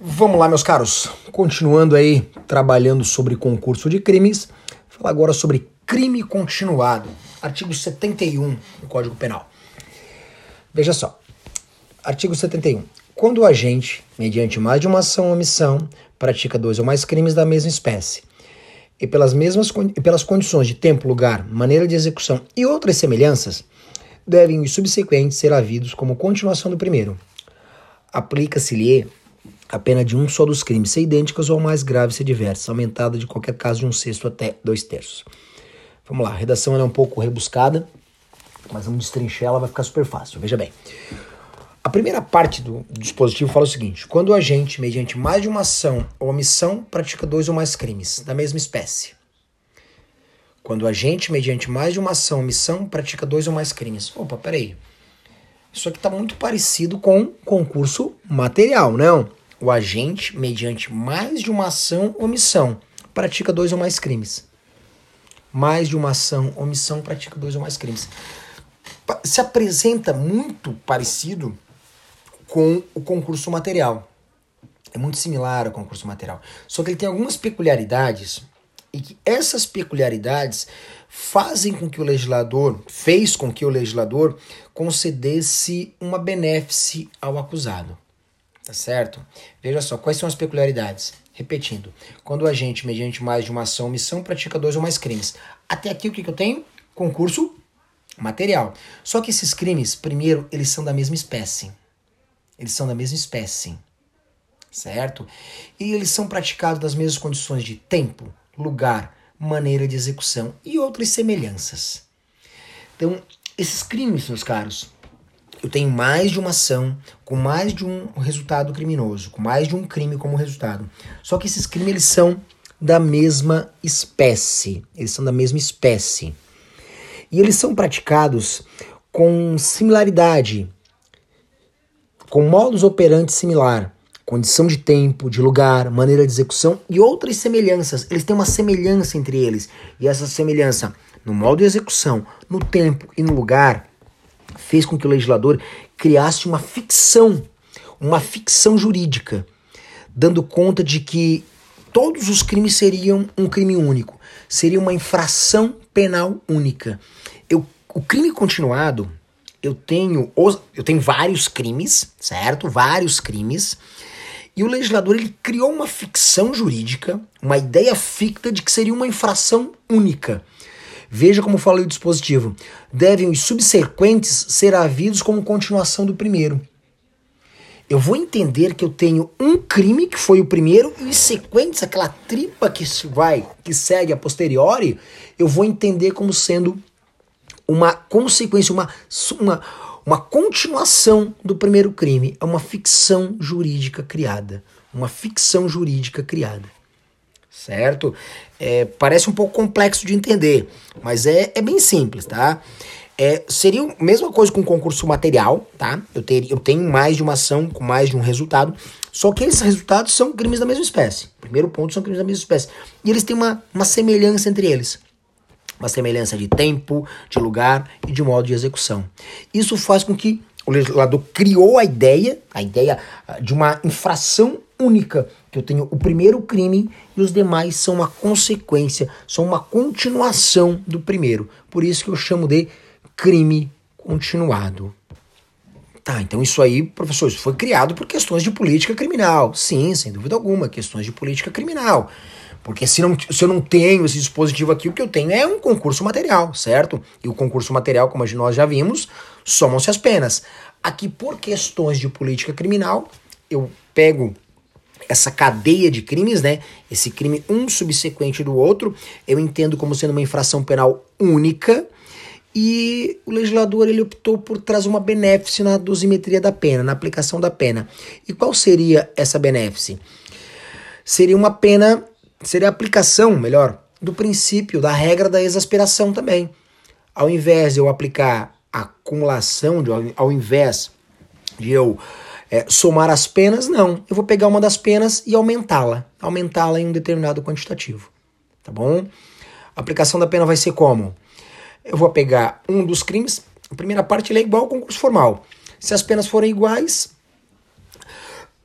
Vamos lá, meus caros. Continuando aí trabalhando sobre concurso de crimes, vou falar agora sobre crime continuado, artigo 71 do Código Penal. Veja só. Artigo 71. Quando o agente, mediante mais de uma ação ou omissão, pratica dois ou mais crimes da mesma espécie, e pelas mesmas e pelas condições de tempo, lugar, maneira de execução e outras semelhanças, devem os subsequentes ser havidos como continuação do primeiro. Aplica-se-lhe a pena de um só dos crimes ser idênticas ou mais grave ser diversa, aumentada de qualquer caso de um sexto até dois terços. Vamos lá, a redação é um pouco rebuscada, mas vamos destrinchar, ela vai ficar super fácil. Veja bem. A primeira parte do, do dispositivo fala o seguinte: quando o agente, mediante mais de uma ação ou omissão, pratica dois ou mais crimes da mesma espécie. Quando o agente, mediante mais de uma ação ou omissão, pratica dois ou mais crimes. Opa, peraí. Isso aqui está muito parecido com concurso material, não? O agente, mediante mais de uma ação ou omissão, pratica dois ou mais crimes. Mais de uma ação ou omissão pratica dois ou mais crimes. Se apresenta muito parecido com o concurso material. É muito similar ao concurso material. Só que ele tem algumas peculiaridades e que essas peculiaridades fazem com que o legislador, fez com que o legislador concedesse uma benéfice ao acusado. Tá certo? Veja só, quais são as peculiaridades? Repetindo, quando o agente, mediante mais de uma ação missão, pratica dois ou mais crimes. Até aqui o que, que eu tenho? Concurso material. Só que esses crimes, primeiro, eles são da mesma espécie. Eles são da mesma espécie. Certo? E eles são praticados nas mesmas condições de tempo, lugar, maneira de execução e outras semelhanças. Então, esses crimes, meus caros, eu tenho mais de uma ação com mais de um resultado criminoso, com mais de um crime como resultado. Só que esses crimes eles são da mesma espécie, eles são da mesma espécie. E eles são praticados com similaridade, com modus operandi similar, condição de tempo, de lugar, maneira de execução e outras semelhanças. Eles têm uma semelhança entre eles. E essa semelhança no modo de execução, no tempo e no lugar fez com que o legislador criasse uma ficção, uma ficção jurídica, dando conta de que todos os crimes seriam um crime único, seria uma infração penal única. Eu, o crime continuado, eu tenho, eu tenho vários crimes, certo? Vários crimes. E o legislador ele criou uma ficção jurídica, uma ideia ficta de que seria uma infração única. Veja como falei o dispositivo. Devem os subsequentes ser havidos como continuação do primeiro. Eu vou entender que eu tenho um crime que foi o primeiro e sequentes, aquela tripa que vai, que segue a posteriori, eu vou entender como sendo uma consequência, uma, uma, uma continuação do primeiro crime. É uma ficção jurídica criada. Uma ficção jurídica criada certo? É, parece um pouco complexo de entender, mas é, é bem simples, tá? É, seria a mesma coisa com concurso material, tá? Eu, ter, eu tenho mais de uma ação com mais de um resultado, só que esses resultados são crimes da mesma espécie. Primeiro ponto, são crimes da mesma espécie. E eles têm uma, uma semelhança entre eles. Uma semelhança de tempo, de lugar e de modo de execução. Isso faz com que o legislador criou a ideia, a ideia ah, de uma infração única, que eu tenho o primeiro crime e os demais são uma consequência, são uma continuação do primeiro. Por isso que eu chamo de crime continuado. Tá, então isso aí, professor, isso foi criado por questões de política criminal. Sim, sem dúvida alguma, questões de política criminal. Porque se, não, se eu não tenho esse dispositivo aqui, o que eu tenho é um concurso material, certo? E o concurso material, como nós já vimos, somam-se as penas. Aqui, por questões de política criminal, eu pego essa cadeia de crimes, né? Esse crime um subsequente do outro, eu entendo como sendo uma infração penal única. E o legislador ele optou por trazer uma benéfice na dosimetria da pena, na aplicação da pena. E qual seria essa benéfice? Seria uma pena, seria a aplicação, melhor, do princípio, da regra da exasperação também. Ao invés de eu aplicar acumulação, de, ao invés de eu é, somar as penas, não. Eu vou pegar uma das penas e aumentá-la. Aumentá-la em um determinado quantitativo. Tá bom? A aplicação da pena vai ser como? Eu vou pegar um dos crimes. A primeira parte é igual ao concurso formal. Se as penas forem iguais,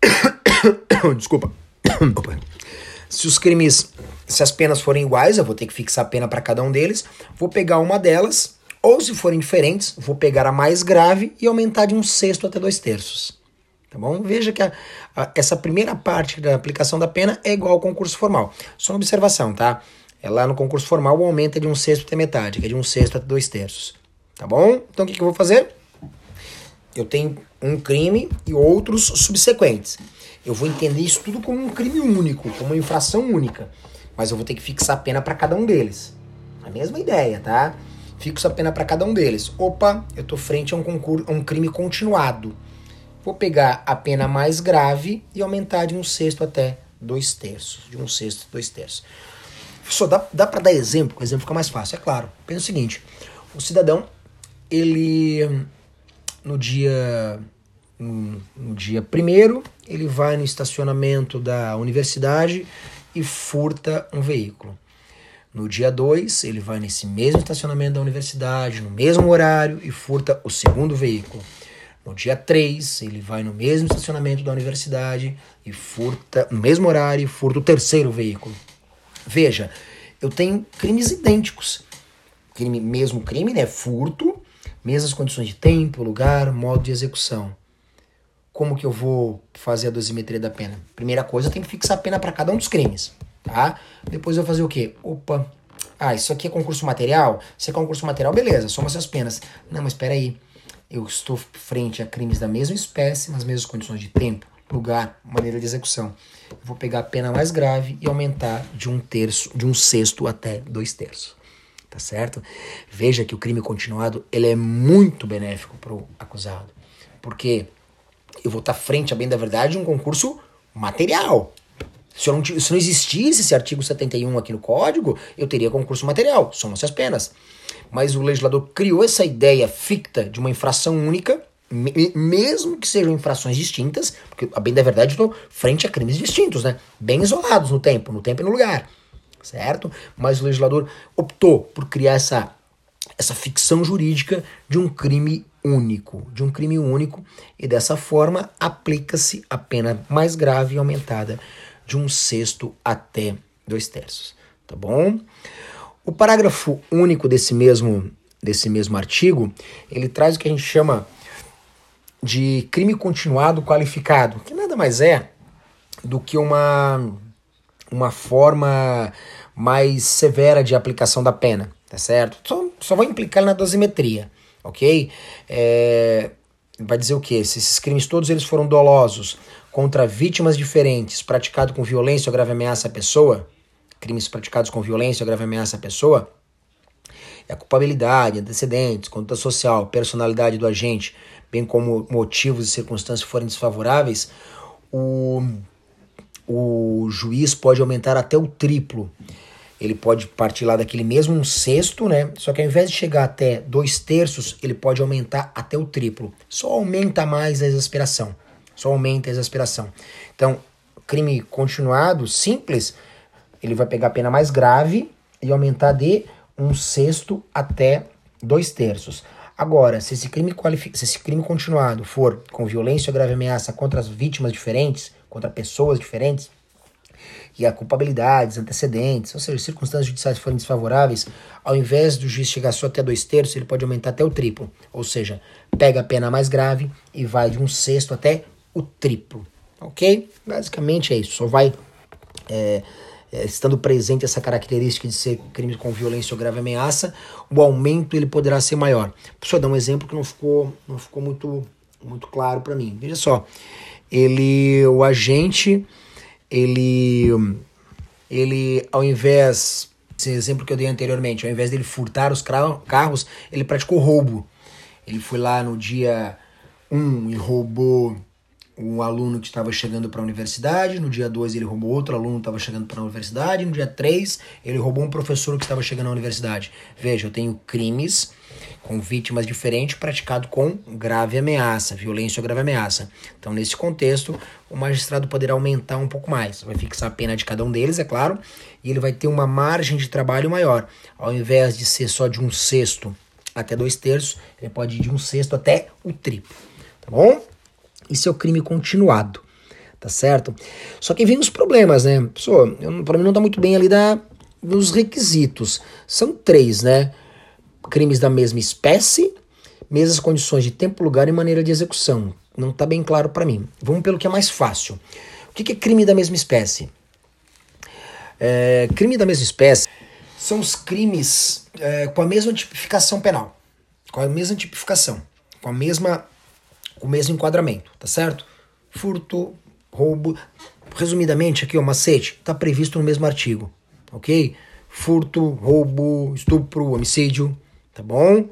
Desculpa. se os crimes, se as penas forem iguais, eu vou ter que fixar a pena para cada um deles. Vou pegar uma delas, ou se forem diferentes, vou pegar a mais grave e aumentar de um sexto até dois terços. Tá bom? Veja que a, a, essa primeira parte da aplicação da pena é igual ao concurso formal. Só uma observação, tá? É lá no concurso formal o aumento é de um sexto até metade, que é de um sexto até dois terços. Tá bom? Então o que, que eu vou fazer? Eu tenho um crime e outros subsequentes. Eu vou entender isso tudo como um crime único, como uma infração única. Mas eu vou ter que fixar a pena para cada um deles. A mesma ideia, tá? Fixo a pena para cada um deles. Opa, eu tô frente a um, concurso, a um crime continuado. Vou pegar a pena mais grave e aumentar de um sexto até dois terços. De um sexto dois terços. Só dá, dá para dar exemplo, o exemplo fica mais fácil. É claro. Pensa o seguinte: o cidadão, ele no dia no, no dia primeiro, ele vai no estacionamento da universidade e furta um veículo. No dia 2, ele vai nesse mesmo estacionamento da universidade, no mesmo horário, e furta o segundo veículo. No dia 3, ele vai no mesmo estacionamento da universidade e furta, no mesmo horário, e furta o terceiro veículo. Veja, eu tenho crimes idênticos. Crime, mesmo crime, né? Furto, mesmas condições de tempo, lugar, modo de execução. Como que eu vou fazer a dosimetria da pena? Primeira coisa, eu tenho que fixar a pena para cada um dos crimes, tá? Depois eu vou fazer o quê? Opa, ah, isso aqui é concurso material? Se é concurso material, beleza, soma essas penas. Não, mas espera aí, eu estou frente a crimes da mesma espécie, nas mesmas condições de tempo, lugar, maneira de execução. Eu vou pegar a pena mais grave e aumentar de um terço, de um sexto até dois terços. Tá certo? Veja que o crime continuado ele é muito benéfico para o acusado. Porque eu vou estar frente, a bem da verdade, um concurso material. Se não, se não existisse esse artigo 71 aqui no código, eu teria concurso material, somam-se as penas. Mas o legislador criou essa ideia ficta de uma infração única, mesmo que sejam infrações distintas, porque a bem da verdade estou frente a crimes distintos, né? Bem isolados no tempo, no tempo e no lugar, certo? Mas o legislador optou por criar essa, essa ficção jurídica de um crime único, de um crime único, e dessa forma aplica-se a pena mais grave e aumentada de um sexto até dois terços, tá bom? O parágrafo único desse mesmo desse mesmo artigo, ele traz o que a gente chama de crime continuado qualificado, que nada mais é do que uma uma forma mais severa de aplicação da pena, tá certo? Só, só vai implicar na dosimetria ok? É, vai dizer o quê? Se esses crimes todos eles foram dolosos contra vítimas diferentes, praticado com violência ou grave ameaça à pessoa, crimes praticados com violência ou grave ameaça à pessoa, a culpabilidade, antecedentes, conduta social, personalidade do agente, bem como motivos e circunstâncias forem desfavoráveis, o, o juiz pode aumentar até o triplo ele pode partir lá daquele mesmo um sexto, né? Só que ao invés de chegar até dois terços, ele pode aumentar até o triplo. Só aumenta mais a exasperação. Só aumenta a exasperação. Então, crime continuado, simples, ele vai pegar a pena mais grave e aumentar de um sexto até dois terços. Agora, se esse crime se esse crime continuado for com violência ou grave ameaça contra as vítimas diferentes, contra pessoas diferentes, e a culpabilidade, antecedentes, ou seja, circunstâncias judiciais forem desfavoráveis, ao invés do juiz chegar só até dois terços, ele pode aumentar até o triplo. Ou seja, pega a pena mais grave e vai de um sexto até o triplo. Ok? Basicamente é isso. Só vai. É, é, estando presente essa característica de ser crime com violência ou grave ameaça, o aumento ele poderá ser maior. Só dar um exemplo que não ficou, não ficou muito, muito claro para mim. Veja só, ele, o agente ele, ele ao invés, esse exemplo que eu dei anteriormente, ao invés dele furtar os carros, ele praticou roubo. Ele foi lá no dia 1 um, e roubou um aluno que estava chegando para a universidade, no dia 2 ele roubou outro aluno que estava chegando para a universidade, no dia 3 ele roubou um professor que estava chegando à universidade. Veja, eu tenho crimes com vítimas diferentes praticado com grave ameaça, violência ou grave ameaça. Então, nesse contexto, o magistrado poderá aumentar um pouco mais. Vai fixar a pena de cada um deles, é claro, e ele vai ter uma margem de trabalho maior. Ao invés de ser só de um sexto até dois terços, ele pode ir de um sexto até o triplo. Tá bom? Isso é o crime continuado. tá certo? Só que vem os problemas, né? Pessoal, para mim não tá muito bem ali da, dos requisitos. São três, né? Crimes da mesma espécie, mesmas condições de tempo, lugar e maneira de execução. Não tá bem claro para mim. Vamos pelo que é mais fácil. O que é crime da mesma espécie? É, crime da mesma espécie são os crimes é, com a mesma tipificação penal, com a mesma tipificação, com a mesma, o mesmo enquadramento, tá certo? Furto, roubo, resumidamente aqui o macete, está previsto no mesmo artigo, ok? Furto, roubo, estupro, homicídio, tá bom?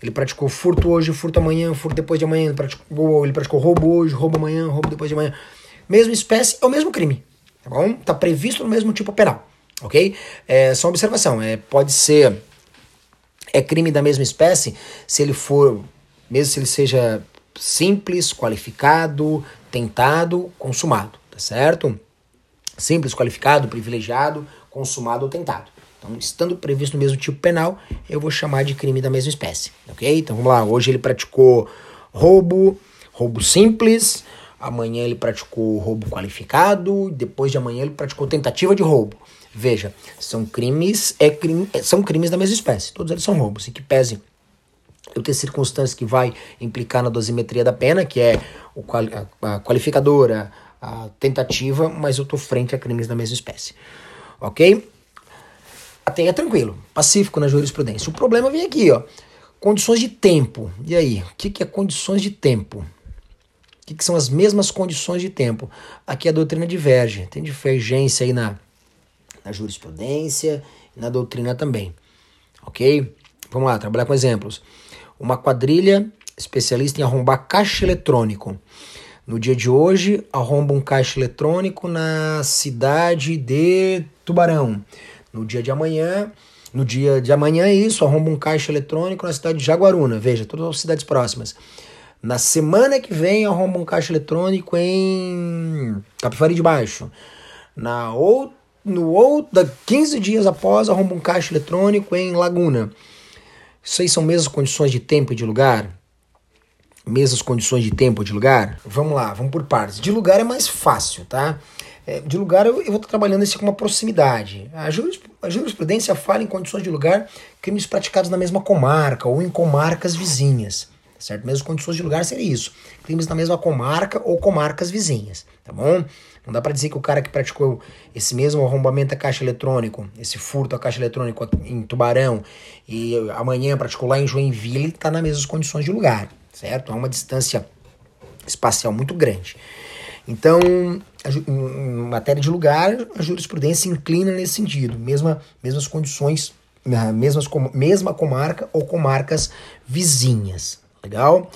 Ele praticou furto hoje, furto amanhã, furto depois de amanhã, ele praticou, ele praticou roubo hoje, roubo amanhã, roubo depois de amanhã. Mesma espécie, é o mesmo crime, tá bom? Tá previsto no mesmo tipo penal, ok? É só uma observação, é, pode ser, é crime da mesma espécie se ele for, mesmo se ele seja simples, qualificado, tentado, consumado, tá certo? Simples, qualificado, privilegiado, consumado ou tentado. Então, estando previsto no mesmo tipo penal, eu vou chamar de crime da mesma espécie, ok? Então vamos lá, hoje ele praticou roubo, roubo simples, amanhã ele praticou roubo qualificado, depois de amanhã ele praticou tentativa de roubo. Veja, são crimes, é crime, são crimes da mesma espécie, todos eles são roubos, e que pese eu ter circunstâncias que vai implicar na dosimetria da pena, que é o quali a, qualificadora, a tentativa, mas eu tô frente a crimes da mesma espécie. Ok? Até é tranquilo, pacífico na jurisprudência. O problema vem aqui, ó. Condições de tempo. E aí, o que, que é condições de tempo? que, que são as mesmas condições de tempo. Aqui a doutrina diverge, tem divergência aí na, na jurisprudência e na doutrina também. Ok? Vamos lá, trabalhar com exemplos. Uma quadrilha especialista em arrombar caixa eletrônico. No dia de hoje, arromba um caixa eletrônico na cidade de Tubarão. No dia de amanhã, no dia de amanhã é isso, arromba um caixa eletrônico na cidade de Jaguaruna. Veja, todas as cidades próximas. Na semana que vem arromba um caixa eletrônico em Capivari de Baixo. Na ou, no outro, 15 dias após arromba um caixa eletrônico em Laguna. Isso aí são mesmas condições de tempo e de lugar? Mesmas condições de tempo e de lugar? Vamos lá, vamos por partes. De lugar é mais fácil, tá? É, de lugar eu, eu vou estar trabalhando esse com uma proximidade. A, a jurisprudência fala em condições de lugar crimes praticados na mesma comarca ou em comarcas vizinhas certo? Mesmas condições de lugar seria isso. Crimes na mesma comarca ou comarcas vizinhas, tá bom? Não dá para dizer que o cara que praticou esse mesmo arrombamento a caixa eletrônico, esse furto a caixa eletrônico em Tubarão e amanhã praticou lá em Joinville, está nas mesmas condições de lugar, certo? Há uma distância espacial muito grande. Então, em matéria de lugar, a jurisprudência inclina nesse sentido, mesma, mesmas condições, mesmas, mesma comarca ou comarcas vizinhas, Legal?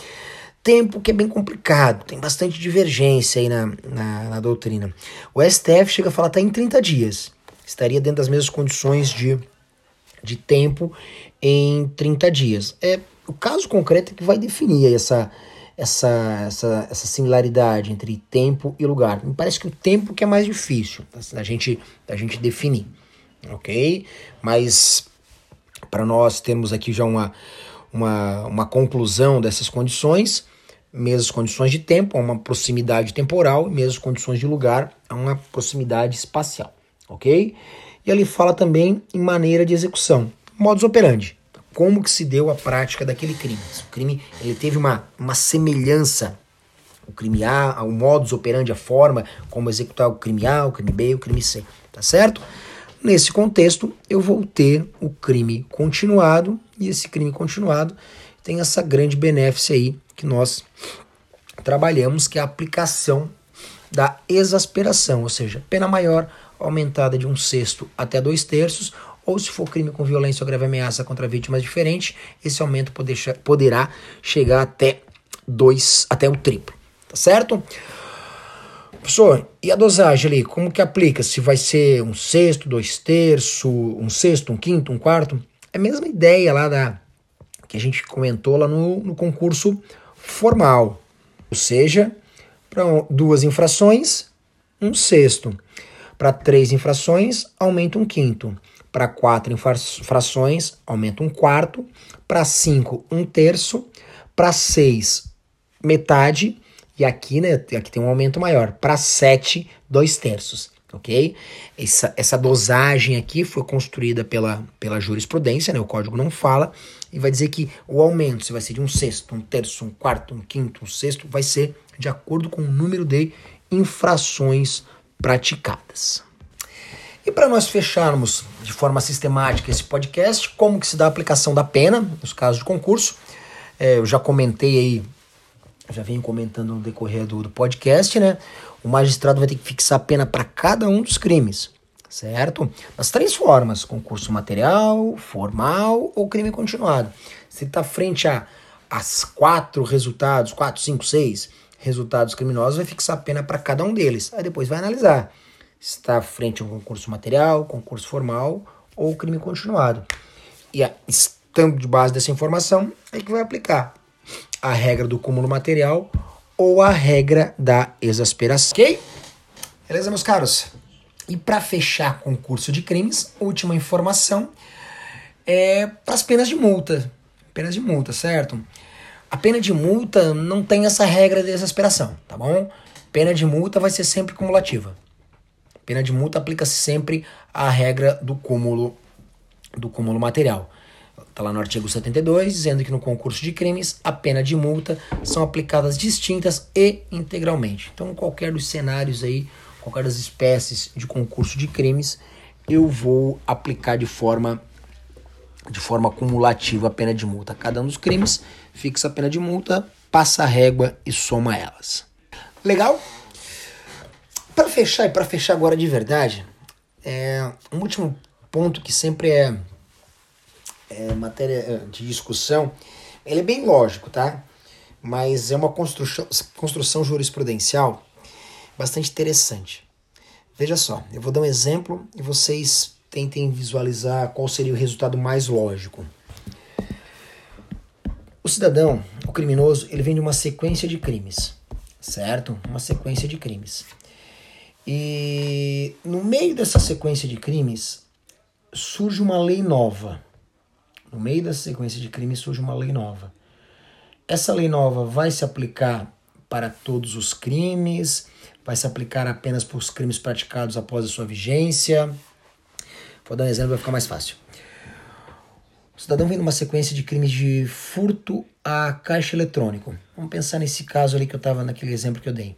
Tempo que é bem complicado, tem bastante divergência aí na, na, na doutrina. O STF chega a falar tá em 30 dias. Estaria dentro das mesmas condições de, de tempo em 30 dias. É o caso concreto é que vai definir essa, essa, essa, essa similaridade entre tempo e lugar. Me parece que o tempo que é mais difícil da gente, da gente definir, ok? Mas para nós termos aqui já uma, uma, uma conclusão dessas condições, mesmas condições de tempo, uma proximidade temporal, mesmas condições de lugar, uma proximidade espacial, ok? E ele fala também em maneira de execução, modus operandi, como que se deu a prática daquele crime. O crime ele teve uma, uma semelhança, o crime A, o modus operandi, a forma como executar o crime A, o crime B, o crime C, tá certo? Nesse contexto, eu vou ter o crime continuado, e esse crime continuado tem essa grande benefício aí que nós trabalhamos, que é a aplicação da exasperação, ou seja, pena maior aumentada de um sexto até dois terços, ou se for crime com violência ou grave ameaça contra vítimas diferentes, esse aumento poder, poderá chegar até dois, até o triplo, tá certo? Professor, e a dosagem ali, como que aplica? Se vai ser um sexto, dois terços, um sexto, um quinto, um quarto? É a mesma ideia lá da que a gente comentou lá no, no concurso formal. Ou seja, para duas infrações, um sexto. Para três infrações, aumenta um quinto. Para quatro infrações, aumenta um quarto. Para cinco, um terço. Para seis, metade e aqui, né, aqui tem um aumento maior, para 7, 2 terços, ok? Essa, essa dosagem aqui foi construída pela, pela jurisprudência, né, o código não fala, e vai dizer que o aumento, se vai ser de um sexto, um terço, um quarto, um quinto, um sexto, vai ser de acordo com o número de infrações praticadas. E para nós fecharmos de forma sistemática esse podcast, como que se dá a aplicação da pena nos casos de concurso, é, eu já comentei aí já venho comentando no decorrer do, do podcast, né? O magistrado vai ter que fixar a pena para cada um dos crimes, certo? Das três formas: concurso material, formal ou crime continuado. Se está frente a as quatro resultados, quatro, cinco, seis resultados criminosos, vai fixar a pena para cada um deles. Aí depois vai analisar se está frente a um concurso material, concurso formal ou crime continuado. E estando de base dessa informação, é que vai aplicar a regra do cúmulo material ou a regra da exasperação. Ok? Beleza, meus caros? E para fechar concurso de crimes, última informação é para as penas de multa. Penas de multa, certo? A pena de multa não tem essa regra de exasperação, tá bom? Pena de multa vai ser sempre cumulativa. Pena de multa aplica-se sempre a regra do cúmulo do cúmulo material. Está lá no artigo 72, dizendo que no concurso de crimes a pena de multa são aplicadas distintas e integralmente. Então, qualquer dos cenários aí, qualquer das espécies de concurso de crimes, eu vou aplicar de forma de forma cumulativa a pena de multa. Cada um dos crimes fixa a pena de multa, passa a régua e soma elas. Legal? Para fechar e para fechar agora de verdade, é um último ponto que sempre é é, matéria é, de discussão, ele é bem lógico, tá? Mas é uma construção, construção jurisprudencial bastante interessante. Veja só, eu vou dar um exemplo e vocês tentem visualizar qual seria o resultado mais lógico. O cidadão, o criminoso, ele vem de uma sequência de crimes, certo? Uma sequência de crimes. E no meio dessa sequência de crimes surge uma lei nova. No meio dessa sequência de crimes surge uma lei nova. Essa lei nova vai se aplicar para todos os crimes, vai se aplicar apenas para os crimes praticados após a sua vigência. Vou dar um exemplo, vai ficar mais fácil. O cidadão vem numa sequência de crimes de furto a caixa eletrônico. Vamos pensar nesse caso ali que eu estava naquele exemplo que eu dei.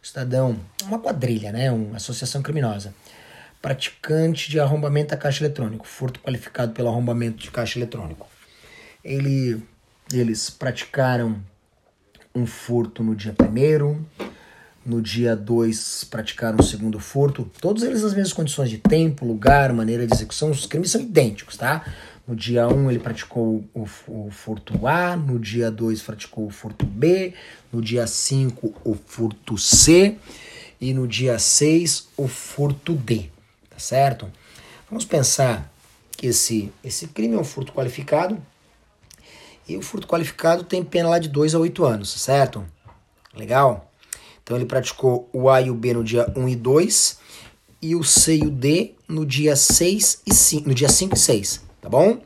O cidadão, uma quadrilha, né, uma associação criminosa praticante de arrombamento a caixa eletrônico, furto qualificado pelo arrombamento de caixa eletrônico. Ele, eles praticaram um furto no dia primeiro, no dia 2 praticaram o segundo furto, todos eles nas mesmas condições de tempo, lugar, maneira de execução, os crimes são idênticos, tá? No dia 1 um, ele praticou o, o, furto A, no dia 2 praticou o furto B, no dia 5 o furto C e no dia 6 o furto D tá certo? Vamos pensar que esse, esse crime é um furto qualificado e o furto qualificado tem pena lá de 2 a 8 anos, certo? Legal? Então ele praticou o A e o B no dia 1 e 2 e o C e o D no dia 6 e 5, no dia 5 e 6, tá bom?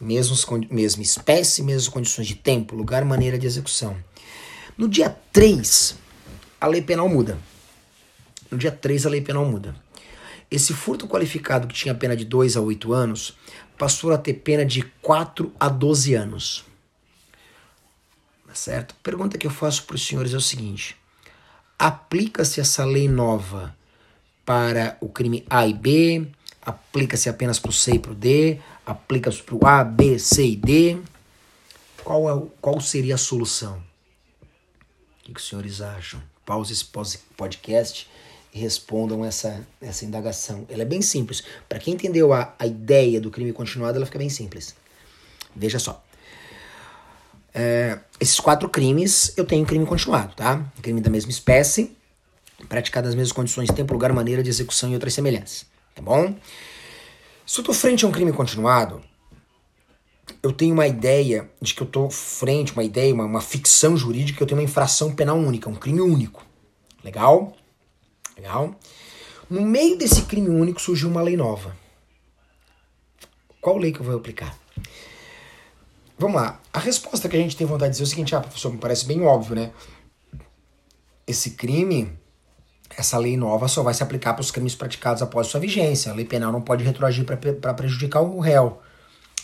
Mesmos, mesma espécie, mesmas condições de tempo, lugar, maneira de execução. No dia 3, a lei penal muda. No dia 3, a lei penal muda. Esse furto qualificado que tinha pena de 2 a 8 anos passou a ter pena de 4 a 12 anos. Tá certo? A pergunta que eu faço para os senhores é o seguinte: aplica-se essa lei nova para o crime A e B? Aplica-se apenas para o C e para o D? Aplica-se para o A, B, C e D? Qual, é, qual seria a solução? O que, que os senhores acham? Pause esse podcast respondam essa, essa indagação. Ela é bem simples. Para quem entendeu a, a ideia do crime continuado, ela fica bem simples. Veja só. É, esses quatro crimes, eu tenho crime continuado, tá? Crime da mesma espécie, praticado nas mesmas condições, tempo, lugar, maneira de execução e outras semelhanças, tá bom? Se eu tô frente a um crime continuado, eu tenho uma ideia de que eu tô frente, uma ideia, uma, uma ficção jurídica, que eu tenho uma infração penal única, um crime único. Legal? Legal? No meio desse crime único surgiu uma lei nova. Qual lei que eu vou aplicar? Vamos lá. A resposta que a gente tem vontade de dizer é o seguinte: ah, professor, me parece bem óbvio, né? esse crime, essa lei nova só vai se aplicar para os crimes praticados após sua vigência. A lei penal não pode retroagir para prejudicar o réu.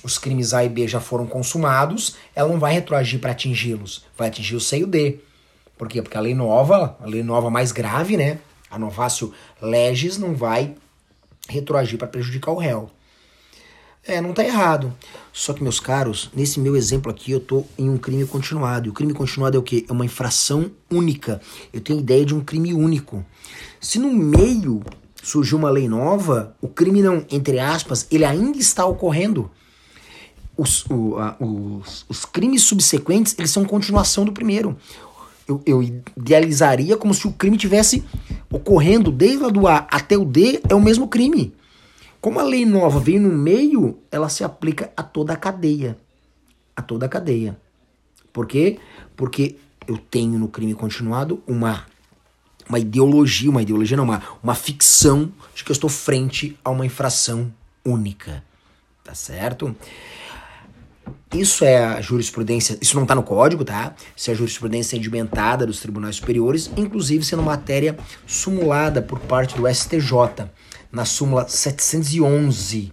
Os crimes A e B já foram consumados, ela não vai retroagir para atingi-los, vai atingir o C e o D. Por quê? Porque a lei nova, a lei nova mais grave, né? A novácio legis não vai retroagir para prejudicar o réu. É, não tá errado. Só que, meus caros, nesse meu exemplo aqui, eu tô em um crime continuado. E o crime continuado é o quê? É uma infração única. Eu tenho ideia de um crime único. Se no meio surgiu uma lei nova, o crime não, entre aspas, ele ainda está ocorrendo. Os, o, a, os, os crimes subsequentes, eles são continuação do primeiro. Eu, eu idealizaria como se o crime tivesse ocorrendo desde lá do A até o D, é o mesmo crime. Como a lei nova vem no meio, ela se aplica a toda a cadeia. A toda a cadeia. Por quê? Porque eu tenho no crime continuado uma, uma ideologia, uma ideologia não, uma, uma ficção de que eu estou frente a uma infração única. Tá certo? Isso é a jurisprudência, isso não está no código, tá? Isso é a jurisprudência sedimentada dos tribunais superiores, inclusive sendo matéria sumulada por parte do STJ na súmula 711,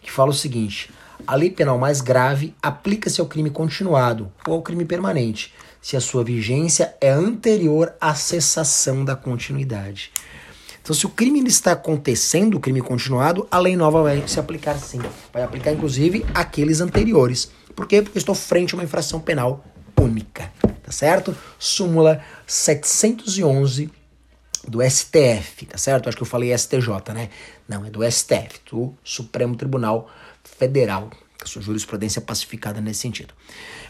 que fala o seguinte: a lei penal mais grave aplica-se ao crime continuado ou ao crime permanente, se a sua vigência é anterior à cessação da continuidade. Então, se o crime está acontecendo, o crime continuado, a lei nova vai se aplicar sim. Vai aplicar, inclusive, aqueles anteriores. Por quê? Porque estou frente a uma infração penal única. Tá certo? Súmula 711 do STF, tá certo? Acho que eu falei STJ, né? Não, é do STF, do Supremo Tribunal Federal. A sua jurisprudência pacificada nesse sentido.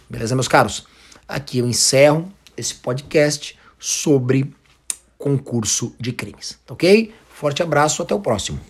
Beleza, meus caros? Aqui eu encerro esse podcast sobre concurso de crimes, ok? Forte abraço, até o próximo.